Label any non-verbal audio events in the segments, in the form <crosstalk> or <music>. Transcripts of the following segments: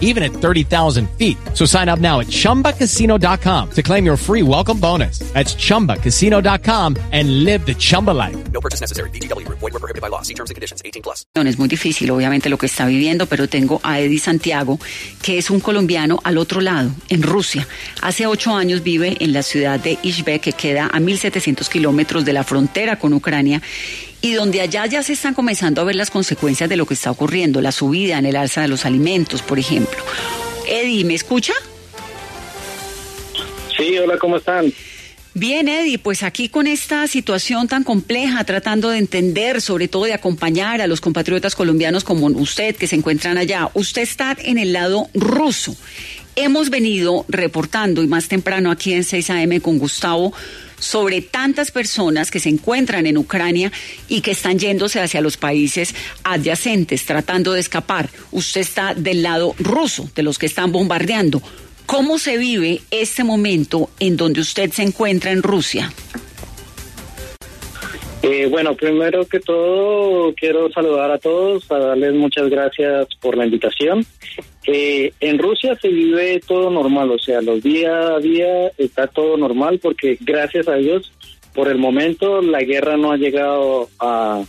even at 30,000 feet. So sign up now at chumbacasino.com to claim your free welcome bonus. That's chumbacasino.com and live the Chumba life. No purchase necessary. BGW. Void were prohibited by law. See terms and conditions. 18 plus. Es muy difícil, obviamente, lo que está viviendo, pero tengo a Eddie Santiago, que es un colombiano al otro lado, en Rusia. Hace ocho años vive en la ciudad de Ishbek, que queda a 1.700 kilómetros de la frontera con Ucrania y donde allá ya se están comenzando a ver las consecuencias de lo que está ocurriendo, la subida en el alza de los alimentos, por ejemplo. Eddie, ¿me escucha? Sí, hola, ¿cómo están? Bien, Eddie, pues aquí con esta situación tan compleja, tratando de entender, sobre todo de acompañar a los compatriotas colombianos como usted que se encuentran allá. Usted está en el lado ruso. Hemos venido reportando, y más temprano aquí en 6 AM con Gustavo, sobre tantas personas que se encuentran en Ucrania y que están yéndose hacia los países adyacentes, tratando de escapar. Usted está del lado ruso, de los que están bombardeando. ¿Cómo se vive este momento en donde usted se encuentra en Rusia? Eh, bueno, primero que todo quiero saludar a todos, a darles muchas gracias por la invitación. Eh, en Rusia se vive todo normal, o sea, los día a día está todo normal porque gracias a Dios, por el momento la guerra no ha llegado a,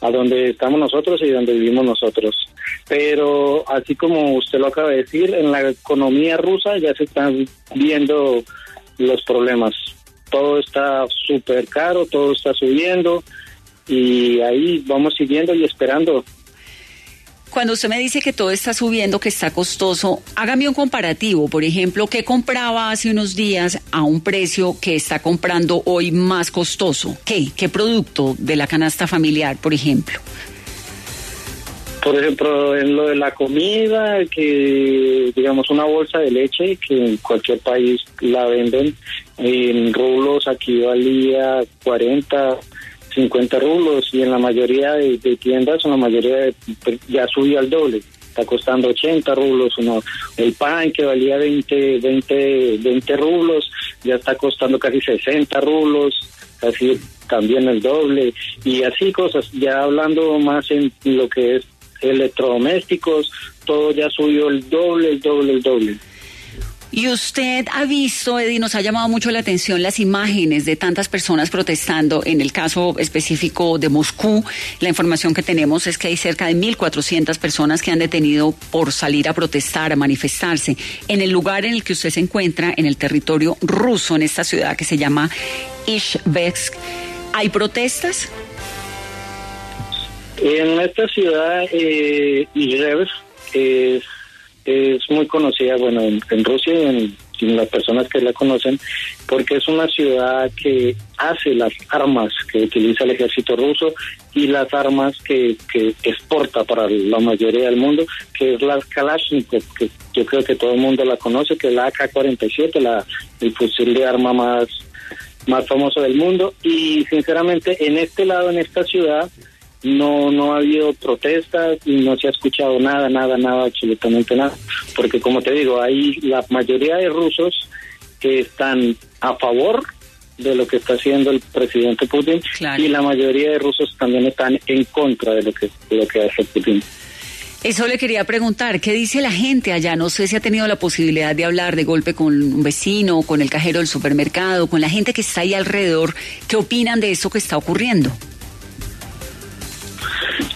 a donde estamos nosotros y donde vivimos nosotros. Pero así como usted lo acaba de decir, en la economía rusa ya se están viendo los problemas. Todo está súper caro, todo está subiendo y ahí vamos siguiendo y esperando cuando usted me dice que todo está subiendo, que está costoso, hágame un comparativo. Por ejemplo, ¿qué compraba hace unos días a un precio que está comprando hoy más costoso? ¿Qué? ¿Qué producto de la canasta familiar, por ejemplo? Por ejemplo, en lo de la comida, que digamos una bolsa de leche, que en cualquier país la venden en rublos, aquí valía 40, 50 rublos y en la mayoría de, tiendas, en la mayoría pues, ya subió al doble. Está costando 80 rublos. Uno, el pan que valía 20, 20, 20 rublos ya está costando casi 60 rublos, casi también el doble. Y así cosas, ya hablando más en lo que es electrodomésticos, todo ya subió el doble, el doble, el doble. Y usted ha visto, Eddie, nos ha llamado mucho la atención las imágenes de tantas personas protestando. En el caso específico de Moscú, la información que tenemos es que hay cerca de 1.400 personas que han detenido por salir a protestar, a manifestarse. En el lugar en el que usted se encuentra, en el territorio ruso, en esta ciudad que se llama Ishvesk, ¿hay protestas? En esta ciudad, eh, es es muy conocida, bueno, en, Rusia y en, las personas que la conocen, porque es una ciudad que hace las armas que utiliza el ejército ruso y las armas que, que exporta para la mayoría del mundo, que es la Kalashnikov, que yo creo que todo el mundo la conoce, que es la AK-47, la, el fusil de arma más, más famoso del mundo. Y sinceramente, en este lado, en esta ciudad, no no ha habido protestas y no se ha escuchado nada, nada, nada, absolutamente nada, porque como te digo, hay la mayoría de rusos que están a favor de lo que está haciendo el presidente Putin y la mayoría de rusos también están en contra de lo que de lo que hace Putin. Eso le quería preguntar, ¿qué dice la gente allá? No sé si ha tenido la posibilidad de hablar de golpe con un vecino, con el cajero del supermercado, con la gente que está ahí alrededor. ¿Qué opinan de eso que está ocurriendo?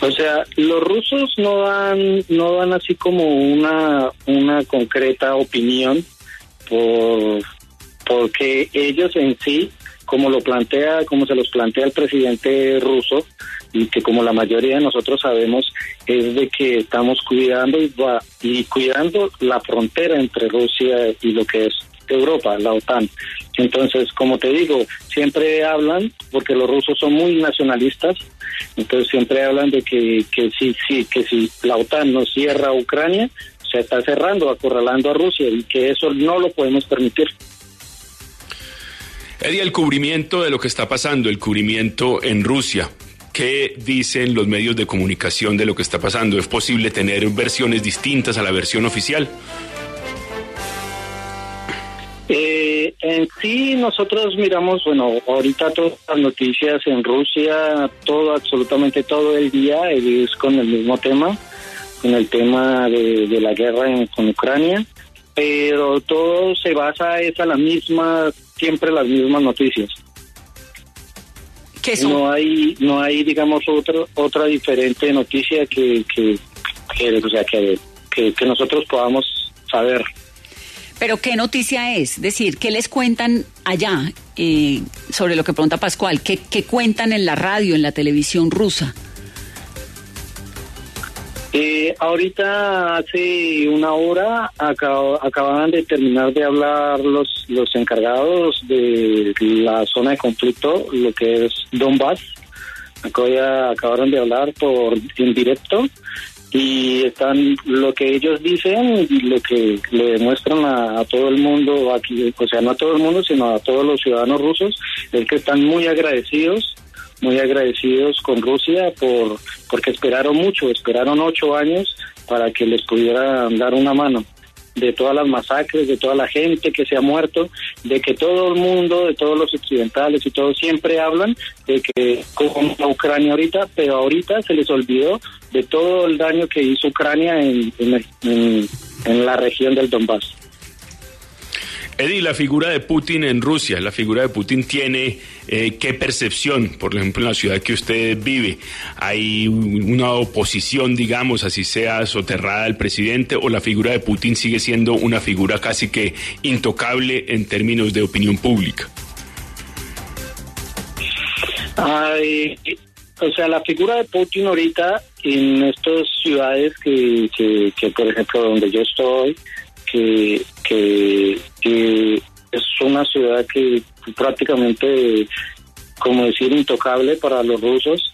O sea, los rusos no dan, no dan así como una, una concreta opinión por, porque ellos en sí, como lo plantea, como se los plantea el presidente ruso, y que como la mayoría de nosotros sabemos, es de que estamos cuidando y, y cuidando la frontera entre Rusia y lo que es Europa, la OTAN. Entonces, como te digo, siempre hablan, porque los rusos son muy nacionalistas, entonces siempre hablan de que, que sí, sí, que si la OTAN no cierra Ucrania, se está cerrando, acorralando a Rusia y que eso no lo podemos permitir. Eddie, el cubrimiento de lo que está pasando, el cubrimiento en Rusia, ¿Qué dicen los medios de comunicación de lo que está pasando? ¿Es posible tener versiones distintas a la versión oficial? Eh, en sí, nosotros miramos, bueno, ahorita todas las noticias en Rusia, todo, absolutamente todo el día es con el mismo tema, con el tema de, de la guerra en, con Ucrania, pero todo se basa es a la misma, siempre las mismas noticias. ¿Qué son? No hay, no hay, digamos, otro, otra diferente noticia que, que, que, o sea, que, que, que nosotros podamos saber. Pero ¿qué noticia es? Decir, ¿qué les cuentan allá eh, sobre lo que pregunta Pascual? ¿Qué, ¿Qué cuentan en la radio, en la televisión rusa? Eh, ahorita hace una hora acab- acababan de terminar de hablar los los encargados de la zona de conflicto, lo que es Donbass. Acabaron de hablar por en directo y están lo que ellos dicen y lo que le demuestran a, todo el mundo aquí, o sea, no a todo el mundo, sino a todos los ciudadanos rusos, es que están muy agradecidos muy agradecidos con Rusia por porque esperaron mucho, esperaron ocho años para que les pudieran dar una mano de todas las masacres, de toda la gente que se ha muerto, de que todo el mundo, de todos los occidentales y todos siempre hablan de que como Ucrania ahorita, pero ahorita se les olvidó de todo el daño que hizo Ucrania en, en, en- en la región del Donbass. Eddie, la figura de Putin en Rusia, la figura de Putin tiene eh, qué percepción, por ejemplo, en la ciudad que usted vive. ¿Hay una oposición, digamos, así sea soterrada al presidente, o la figura de Putin sigue siendo una figura casi que intocable en términos de opinión pública? Ay, o sea, la figura de Putin ahorita en estas ciudades que, que, que, por ejemplo, donde yo estoy, que, que, que es una ciudad que prácticamente, como decir, intocable para los rusos,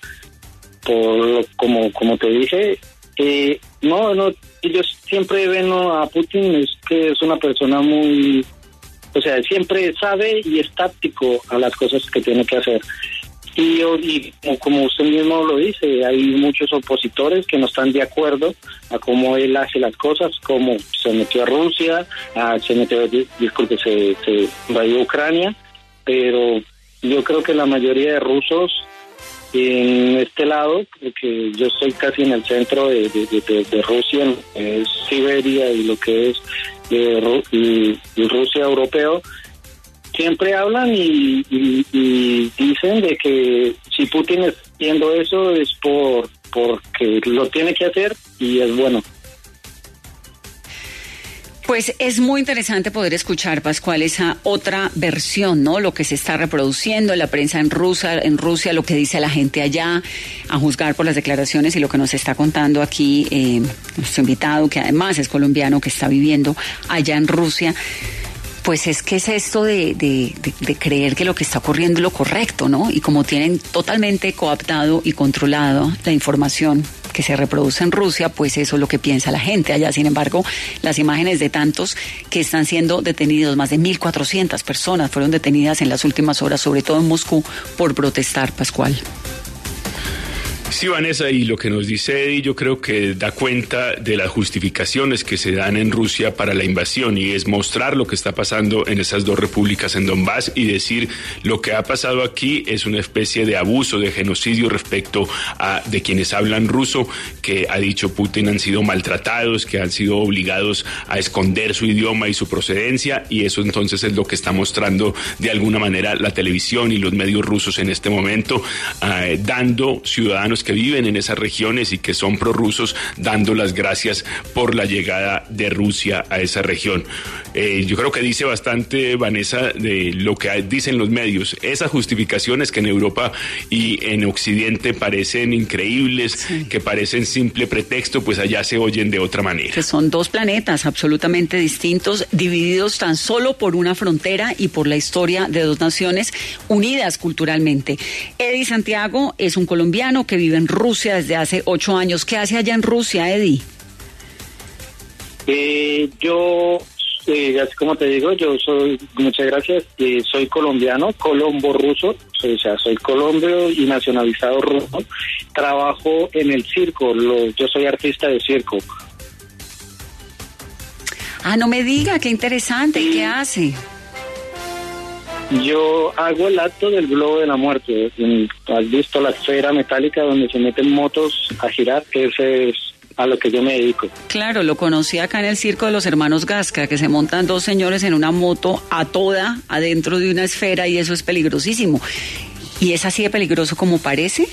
por lo- como, como te dije, eh, no, no, ellos siempre ven ¿no? a Putin es que es una persona muy, o sea, siempre sabe y es táctico a las cosas que tiene que hacer. Y, como- usted mismo lo dice, hay muchos opositores que no están de acuerdo a cómo él hace las cosas, cómo se metió a Rusia, a- se metió, di- disculpe, se, se invadió Ucrania, pero yo creo que la mayoría de rusos en este lado, porque yo estoy casi en el centro de, de- Rusia, es Siberia y lo que es eh, Rusia europeo, siempre hablan y de que si Putin está haciendo eso es por porque lo tiene que hacer y es bueno. Pues es muy interesante poder escuchar, Pascual, esa otra versión, ¿no? Lo que se está reproduciendo en la prensa en Rusia, en Rusia, lo que dice la gente allá, a juzgar por las declaraciones y lo que nos está contando aquí eh, nuestro invitado, que además es colombiano, que está viviendo allá en Rusia. Pues es que es esto de, de- de- de creer que lo que está ocurriendo es lo correcto, ¿no? Y como tienen totalmente coaptado y controlado la información que se reproduce en Rusia, pues eso es lo que piensa la gente allá. Sin embargo, las imágenes de tantos que están siendo detenidos, más de 1.400 personas fueron detenidas en las últimas horas, sobre todo en Moscú, por protestar, Pascual. Sí, Vanessa, y lo que nos dice Eddie yo creo que da cuenta de las justificaciones que se dan en Rusia para la invasión y es mostrar lo que está pasando en esas dos repúblicas en Donbass y decir lo que ha pasado aquí es una especie de abuso, de genocidio respecto a de quienes hablan ruso, que ha dicho Putin han sido maltratados, que han sido obligados a esconder su idioma y su procedencia y eso entonces es lo que está mostrando de alguna manera la televisión y los medios rusos en este momento, eh, dando ciudadanos que viven en esas regiones y que son prorrusos, dando las gracias por la llegada de Rusia a esa región. Eh, yo creo que dice bastante, Vanessa, de lo que dicen los medios. Esas justificaciones que en Europa y en Occidente parecen increíbles, que parecen simple pretexto, pues allá se oyen de otra manera. Que son dos planetas absolutamente distintos, divididos tan solo por una frontera y por la historia de dos naciones unidas culturalmente. Eddie Santiago es un colombiano que vive en Rusia desde hace ocho años. ¿Qué hace allá en Rusia, Eddie? Eh, yo eh, así como te digo, yo soy, muchas gracias, eh, soy colombiano, colombo ruso, o sea, soy colombio y nacionalizado ruso. Trabajo en el circo, lo- yo soy artista de circo. Ah, no me diga, qué interesante. ¿Y qué hace? Yo hago el acto del globo de la muerte. ¿Has visto la esfera metálica donde se meten motos a girar? Ese es a lo que yo me dedico. Claro, lo conocí acá en el circo de los hermanos Gasca, que se montan dos señores en una moto a toda adentro de una esfera y eso es peligrosísimo. ¿Y es así de peligroso como parece?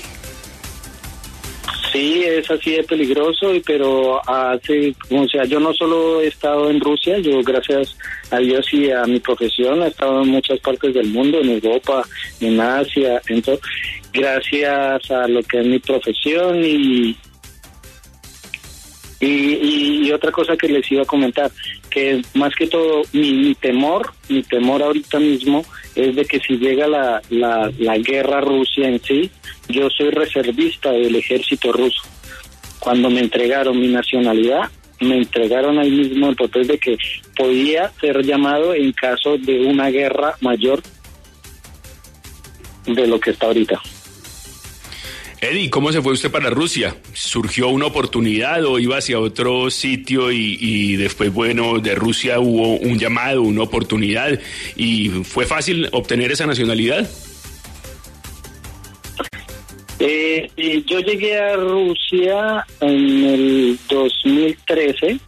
Sí, es así de peligroso, pero hace, o sea, yo no solo he estado en Rusia, yo gracias a Dios y a mi profesión he estado en muchas partes del mundo, en Europa, en Asia, entonces, gracias a lo que es mi profesión y, y, y- y otra cosa que les iba a comentar, que más que todo mi, mi temor, mi temor ahorita mismo es de que si llega la, la, la guerra Rusia en sí, yo soy reservista del ejército ruso. Cuando me entregaron mi nacionalidad, me entregaron ahí mismo el papel de que podía ser llamado en caso de una guerra mayor de lo que está ahorita. Eddie, ¿cómo se fue usted para Rusia? ¿Surgió una oportunidad o iba hacia otro sitio y, después, bueno, de Rusia hubo un llamado, una oportunidad y fue fácil obtener esa nacionalidad? Eh, y yo llegué a Rusia en el 2013,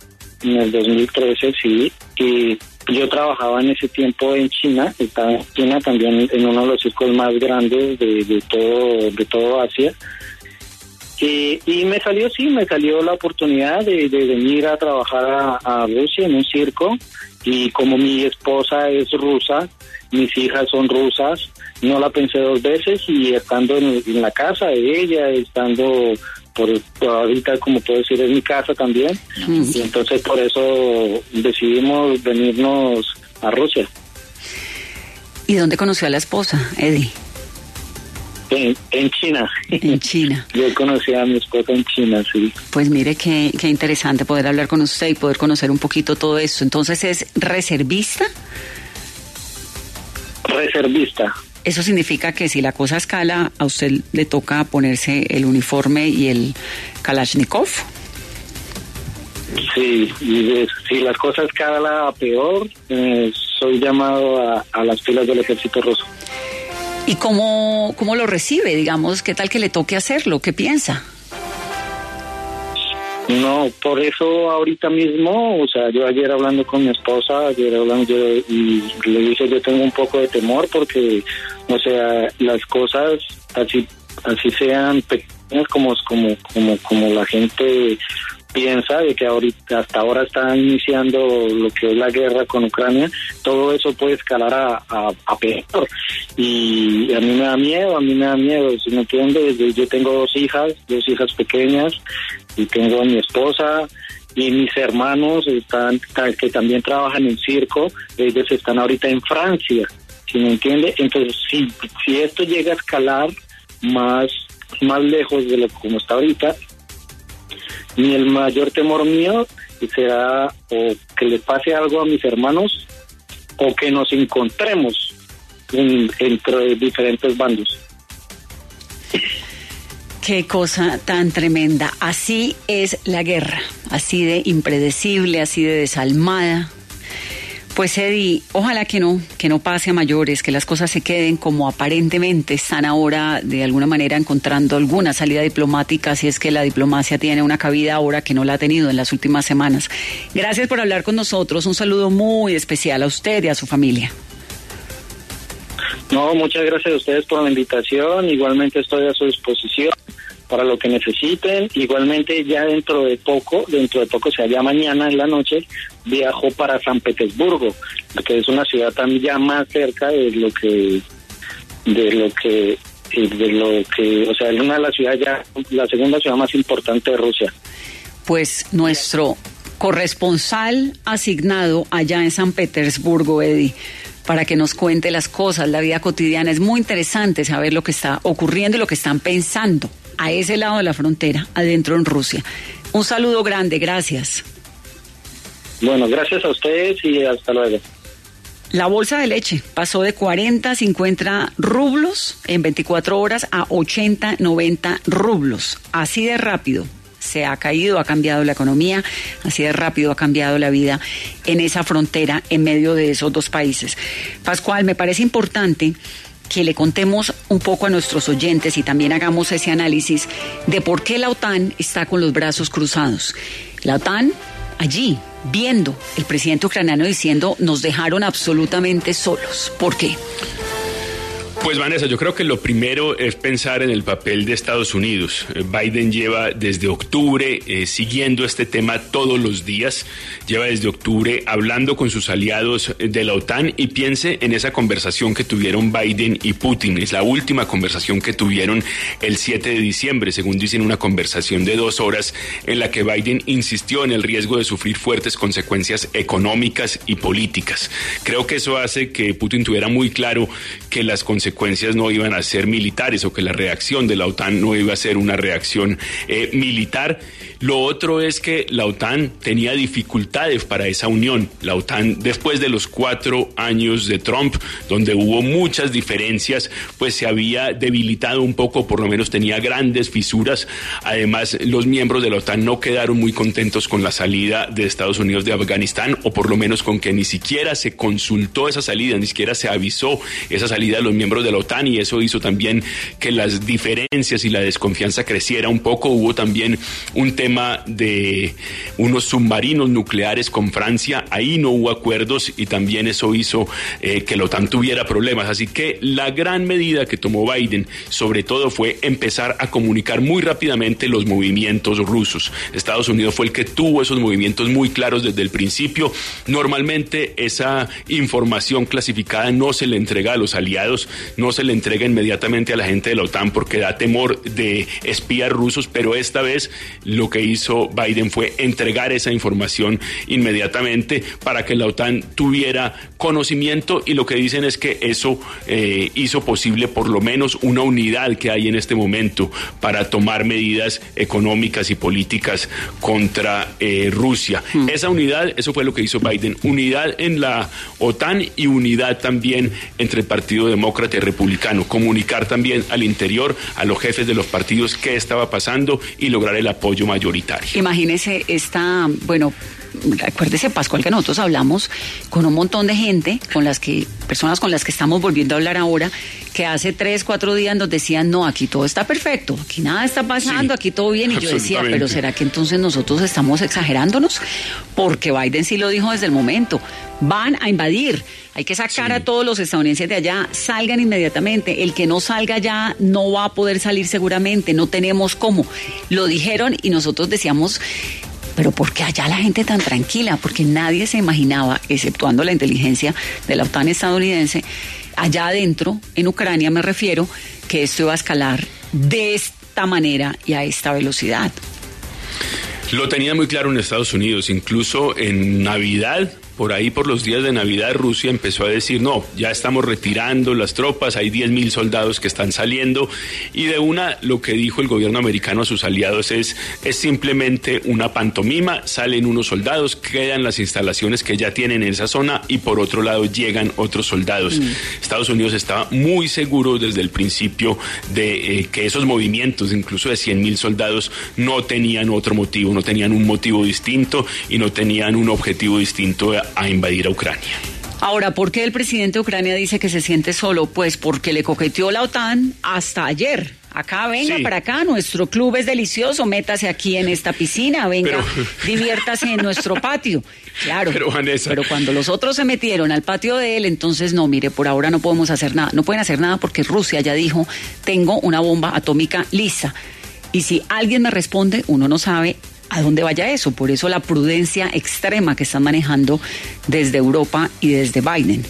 en el 2013 sí, y yo trabajaba en ese tiempo en China, estaba en China también en uno de los circos más grandes de, de todo de todo Asia. Y, y me salió, sí, me salió la oportunidad de, de venir a trabajar a, Rusia en un circo y como mi esposa es rusa, mis hijas son rusas, no la pensé dos veces y estando en la casa de ella, estando por ahorita como puedo decir es mi casa también y entonces por eso decidimos venirnos a Rusia. ¿Y dónde conoció a la esposa, Eddie? En, en China. En China. <laughs> Yo conocí a mi esposa en China, sí. Pues mire qué, qué interesante poder hablar con usted y poder conocer un poquito todo esto. Entonces, ¿es reservista? Reservista. Eso significa que si la cosa escala, a usted le toca ponerse el uniforme y el Kalashnikov. Sí, y de- si las cosas cada peor, eh, soy llamado a, a las filas del ejército ruso. ¿Y cómo, cómo lo recibe? Digamos, ¿qué tal que le toque hacerlo? ¿Qué piensa? No, por eso ahorita mismo, o sea, yo ayer hablando con mi esposa, ayer hablando yo, y le dije yo tengo un poco de temor porque, o sea, las cosas así así sean pequeñas como como como como la gente piensa de que ahorita hasta ahora está iniciando lo que es la guerra con Ucrania, todo eso puede escalar a, peor. Y a mí me da miedo, a mí me da miedo, si me entiendes, yo, tengo dos hijas, dos hijas pequeñas, y tengo a mi esposa y mis hermanos están que también trabajan en circo, ellos están ahorita en Francia, ¿sí me entiende? Entonces, si, si esto llega a escalar más, más lejos de lo como está ahorita, ni el mayor temor mío será o que le pase algo a mis hermanos o que nos encontremos en- entre diferentes bandos. Qué cosa tan tremenda. Así es la guerra, así de impredecible, así de desalmada. Pues Eddie, ojalá que no, que no pase a mayores, que las cosas se queden como aparentemente están ahora, de alguna manera encontrando alguna salida diplomática, si es que la diplomacia tiene una cabida ahora que no la ha tenido en las últimas semanas. Gracias por hablar con nosotros, un saludo muy especial a usted y a su familia. No, muchas gracias a ustedes por la invitación. Igualmente estoy a su disposición para lo que necesiten. Igualmente ya dentro de poco, dentro de poco, o sea, ya mañana en la noche, viajo para San Petersburgo, que es una ciudad también ya más cerca de lo que, de lo que, de lo que, o sea, es una de las ciudades ya, la segunda ciudad más importante de Rusia. Pues nuestro corresponsal asignado allá en San Petersburgo, Eddie, para que nos cuente las cosas, la vida cotidiana. Es muy interesante saber lo que está ocurriendo y lo que están pensando a ese lado de la frontera, adentro en Rusia. Un saludo grande, gracias. Bueno, gracias a ustedes y hasta luego. La bolsa de leche pasó de 40 a 50 rublos en 24 horas a 80, 90 rublos. Así de rápido se ha caído, ha cambiado la economía, así de rápido ha cambiado la vida en esa frontera en medio de esos dos países. Pascual, me parece importante que le contemos un poco a nuestros oyentes y también hagamos ese análisis de por qué la OTAN está con los brazos cruzados. La OTAN allí viendo el presidente ucraniano diciendo nos dejaron absolutamente solos. ¿Por qué? Pues Vanessa, yo creo que lo primero es pensar en el papel de Estados Unidos. Eh, Biden lleva desde octubre eh, siguiendo este tema todos los días, lleva desde octubre hablando con sus aliados de la OTAN y piense en esa conversación que tuvieron Biden y Putin. Es la última conversación que tuvieron el 7 de diciembre, según dicen una conversación de dos horas en la que Biden insistió en el riesgo de sufrir fuertes consecuencias económicas y políticas. Creo que eso hace que Putin tuviera muy claro que las consecuencias consecuencias no iban a ser militares o que la reacción de la OTAN no iba a ser una reacción eh, militar. Lo otro es que la OTAN tenía dificultades para esa unión. La OTAN, después de los cuatro años de Trump, donde hubo muchas diferencias, pues se había debilitado un poco, por lo menos tenía grandes fisuras. Además, los miembros de la OTAN no quedaron muy contentos con la salida de Estados Unidos de Afganistán, o por lo menos con que ni siquiera se consultó esa salida, ni siquiera se avisó esa salida de los miembros de la OTAN, y eso hizo también que las diferencias y la desconfianza creciera un poco. Hubo también un tema de unos submarinos nucleares con Francia, ahí no hubo acuerdos y también eso hizo eh, que la OTAN tuviera problemas. Así que la gran medida que tomó Biden, sobre todo, fue empezar a comunicar muy rápidamente los movimientos rusos. Estados Unidos fue el que tuvo esos movimientos muy claros desde el principio. Normalmente esa información clasificada no se le entrega a los aliados, no se le entrega inmediatamente a la gente de la OTAN porque da temor de espías rusos, pero esta vez lo que hizo Biden fue entregar esa información inmediatamente para que la OTAN tuviera conocimiento y lo que dicen es que eso eh, hizo posible por lo menos una unidad que hay en este momento para tomar medidas económicas y políticas contra eh, Rusia. Hmm. Esa unidad, eso fue lo que hizo Biden, unidad en la OTAN y unidad también entre el Partido Demócrata y Republicano, comunicar también al interior a los jefes de los partidos qué estaba pasando y lograr el apoyo mayor Imagínese esta, bueno, acuérdese Pascual que nosotros hablamos con un montón de gente, con las que, personas con las que estamos volviendo a hablar ahora, que hace tres, cuatro días nos decían, no, aquí todo está perfecto, aquí nada está pasando, aquí todo bien. Y yo decía, pero ¿será que entonces nosotros estamos exagerándonos? Porque Biden sí lo dijo desde el momento, van a invadir. Hay que sacar a todos los estadounidenses de allá, salgan inmediatamente. El que no salga ya no va a poder salir seguramente, no tenemos cómo. Lo dijeron y nosotros decíamos, pero ¿por qué allá la gente tan tranquila? Porque nadie se imaginaba, exceptuando la inteligencia de la OTAN estadounidense, allá adentro, en Ucrania me refiero, que esto iba a escalar de esta manera y a esta velocidad. Lo tenía muy claro en Estados Unidos, incluso en Navidad por ahí por los días de Navidad Rusia empezó a decir, no, ya estamos retirando las tropas, hay 10 mil soldados que están saliendo y de una lo que dijo el gobierno americano a sus aliados es, es simplemente una pantomima, salen unos soldados, quedan las instalaciones que ya tienen en esa zona y por otro lado llegan otros soldados. Mm. Estados Unidos estaba muy seguro desde el principio de eh, que esos movimientos, incluso de 100 mil soldados, no tenían otro motivo, no tenían un motivo distinto y no tenían un objetivo distinto a invadir a Ucrania. Ahora, ¿por qué el presidente de Ucrania dice que se siente solo? Pues porque le coqueteó la OTAN hasta ayer. Acá, venga para acá, nuestro club es delicioso, métase aquí en esta piscina, venga, <laughs> diviértase en nuestro patio. Claro, pero, pero, cuando los otros se metieron al patio de él, entonces no, mire, por ahora no podemos hacer nada. No pueden hacer nada porque Rusia ya dijo, tengo una bomba atómica lista. Y si alguien me responde, uno no sabe a dónde vaya eso. Por eso la prudencia extrema que están manejando desde Europa y desde Biden.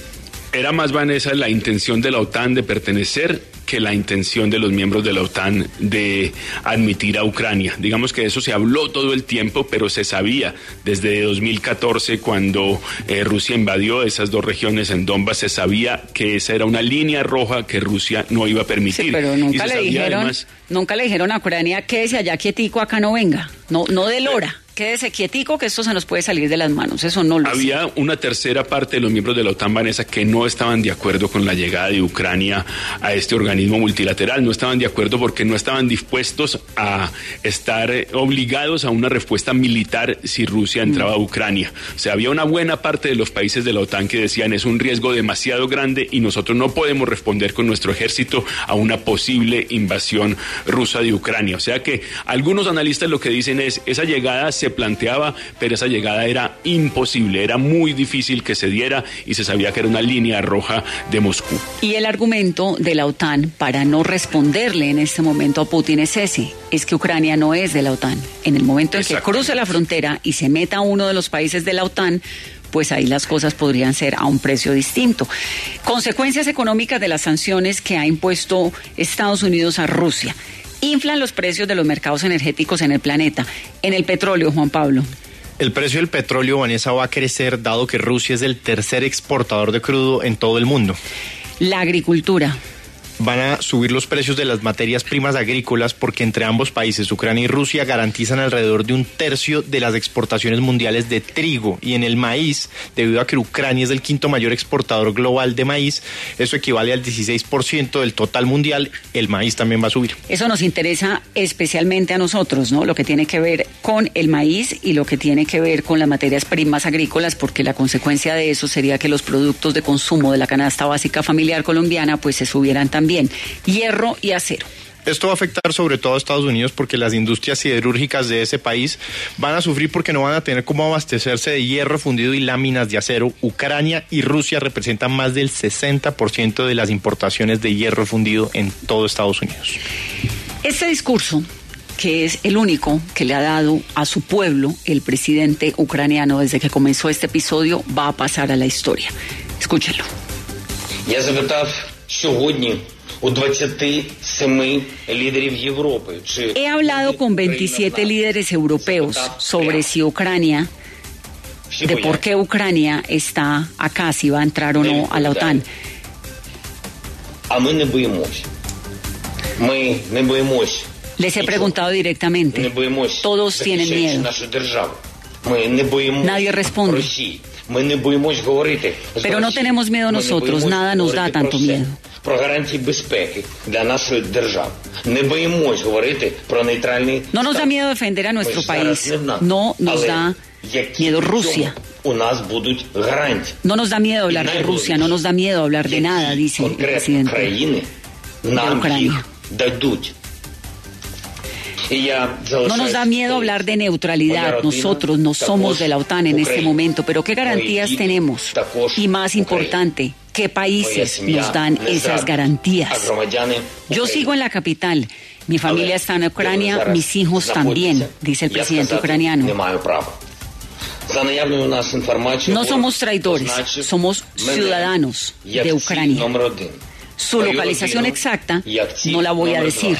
Era más, Vanessa, la intención de la OTAN de pertenecer que la intención de los miembros de la OTAN de admitir a Ucrania. Digamos que eso se habló todo el tiempo, pero se sabía desde 2014 cuando eh, Rusia invadió esas dos regiones en Donbass, se sabía que esa era una línea roja que Rusia no iba a permitir. pero nunca le dijeron, nunca le dijeron a Ucrania que si allá quietico acá no venga, no, no de Lora quédese quietico que esto se nos puede salir de las manos. Eso no lo Había sé. una tercera parte de los miembros de la OTAN, Vanessa, que no estaban de acuerdo con la llegada de Ucrania a este organismo multilateral. No estaban de acuerdo porque no estaban dispuestos a estar eh, obligados a una respuesta militar si Rusia entraba a Ucrania. O sea, había una buena parte de los países de la OTAN que decían es un riesgo demasiado grande y nosotros no podemos responder con nuestro ejército a una posible invasión rusa de Ucrania. O sea que algunos analistas lo que dicen es esa llegada se planteaba, pero esa llegada era imposible, era muy difícil que se diera y se sabía que era una línea roja de Moscú. Y el argumento de la OTAN para no responderle en este momento a Putin es ese, es que Ucrania no es de la OTAN. En el momento en que cruce la frontera y se meta a uno de los países de la OTAN, pues ahí las cosas podrían ser a un precio distinto. Consecuencias económicas de las sanciones que ha impuesto Estados Unidos a Rusia. Inflan los precios de los mercados energéticos en el planeta. En el petróleo, Juan Pablo. El precio del petróleo, Vanessa, va a crecer dado que Rusia es el tercer exportador de crudo en todo el mundo. La agricultura. Van a subir los precios de las materias primas agrícolas porque entre ambos países, Ucrania y Rusia, garantizan alrededor de un tercio de las exportaciones mundiales de trigo. Y en el maíz, debido a que Ucrania es el quinto mayor exportador global de maíz, eso equivale al 16% del total mundial. El maíz también va a subir. Eso nos interesa especialmente a nosotros, ¿no? Lo que tiene que ver con el maíz y lo que tiene que ver con las materias primas agrícolas, porque la consecuencia de eso sería que los productos de consumo de la canasta básica familiar colombiana pues se subieran también. Hierro y acero. Esto va a afectar sobre todo a Estados Unidos porque las industrias siderúrgicas de ese país van a sufrir porque no van a tener cómo abastecerse de hierro fundido y láminas de acero. Ucrania y Rusia representan más del 60% de las importaciones de hierro fundido en todo Estados Unidos. Este discurso, que es el único que le ha dado a su pueblo el presidente ucraniano desde que comenzó este episodio, va a pasar a la historia. Escúchenlo. He hablado con 27 líderes europeos sobre si Ucrania de por qué Ucrania está acá, si va a entrar o no a la OTAN. Les he preguntado directamente. Todos tienen miedo. Nadie responde. Pero no tenemos miedo nosotros, nada nos da tanto miedo Про гарантії безпеки для нашої держави. Не боїмось говорити про нейтральний No nos da статус. miedo defender a nuestro Ми ж зараз país. не в НАТО. No nos Але da які miedo в цьому Rusia. У нас будуть гарантії. No nos da miedo hablar de Rusia, no nos da miedo hablar de nada, dice el Конкретно presidente. країни нам Уcrania. їх дадуть. І я No nos da miedo hablar de neutralidad. Nosotros no somos de la OTAN en este momento, pero ¿qué garantías tenemos? Y más importante, ¿qué países nos dan esas garantías? Yo sigo en la capital. Mi familia está en Ucrania, mis hijos también, dice el presidente ucraniano. No somos traidores, somos ciudadanos de Ucrania. Su localización exacta no la voy a decir.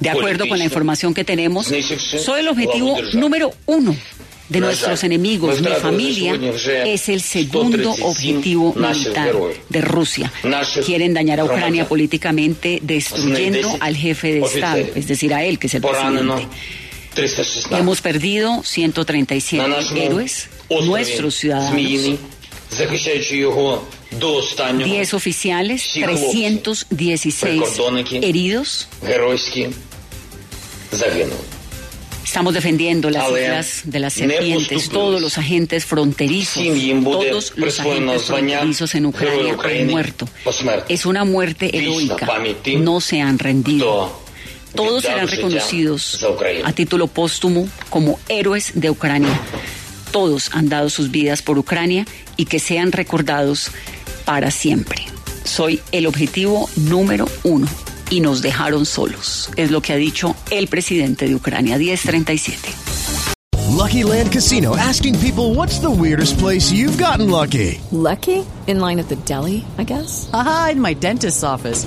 De acuerdo con la información que tenemos, soy el objetivo número uno de nuestros enemigos. Mi familia es el segundo objetivo militar de Rusia. Quieren dañar a Ucrania políticamente destruyendo al jefe de Estado, es decir, a él, que es el presidente. Hemos perdido 137 héroes, nuestros ciudadanos. 10 oficiales, 316 heridos. Estamos defendiendo las islas de las serpientes, todos los agentes fronterizos, todos los agentes fronterizos en Ucrania han muerto. Es una muerte heroica, no se han rendido. Todos serán reconocidos a título póstumo como héroes de Ucrania. Todos han dado sus vidas por Ucrania y que sean recordados para siempre. Soy el objetivo número uno y nos dejaron solos, es lo que ha dicho el presidente de Ucrania, 1037. Lucky Land Casino asking people what's the weirdest place you've gotten lucky? Lucky? In line at the deli, I guess? Aha, in my dentist's office.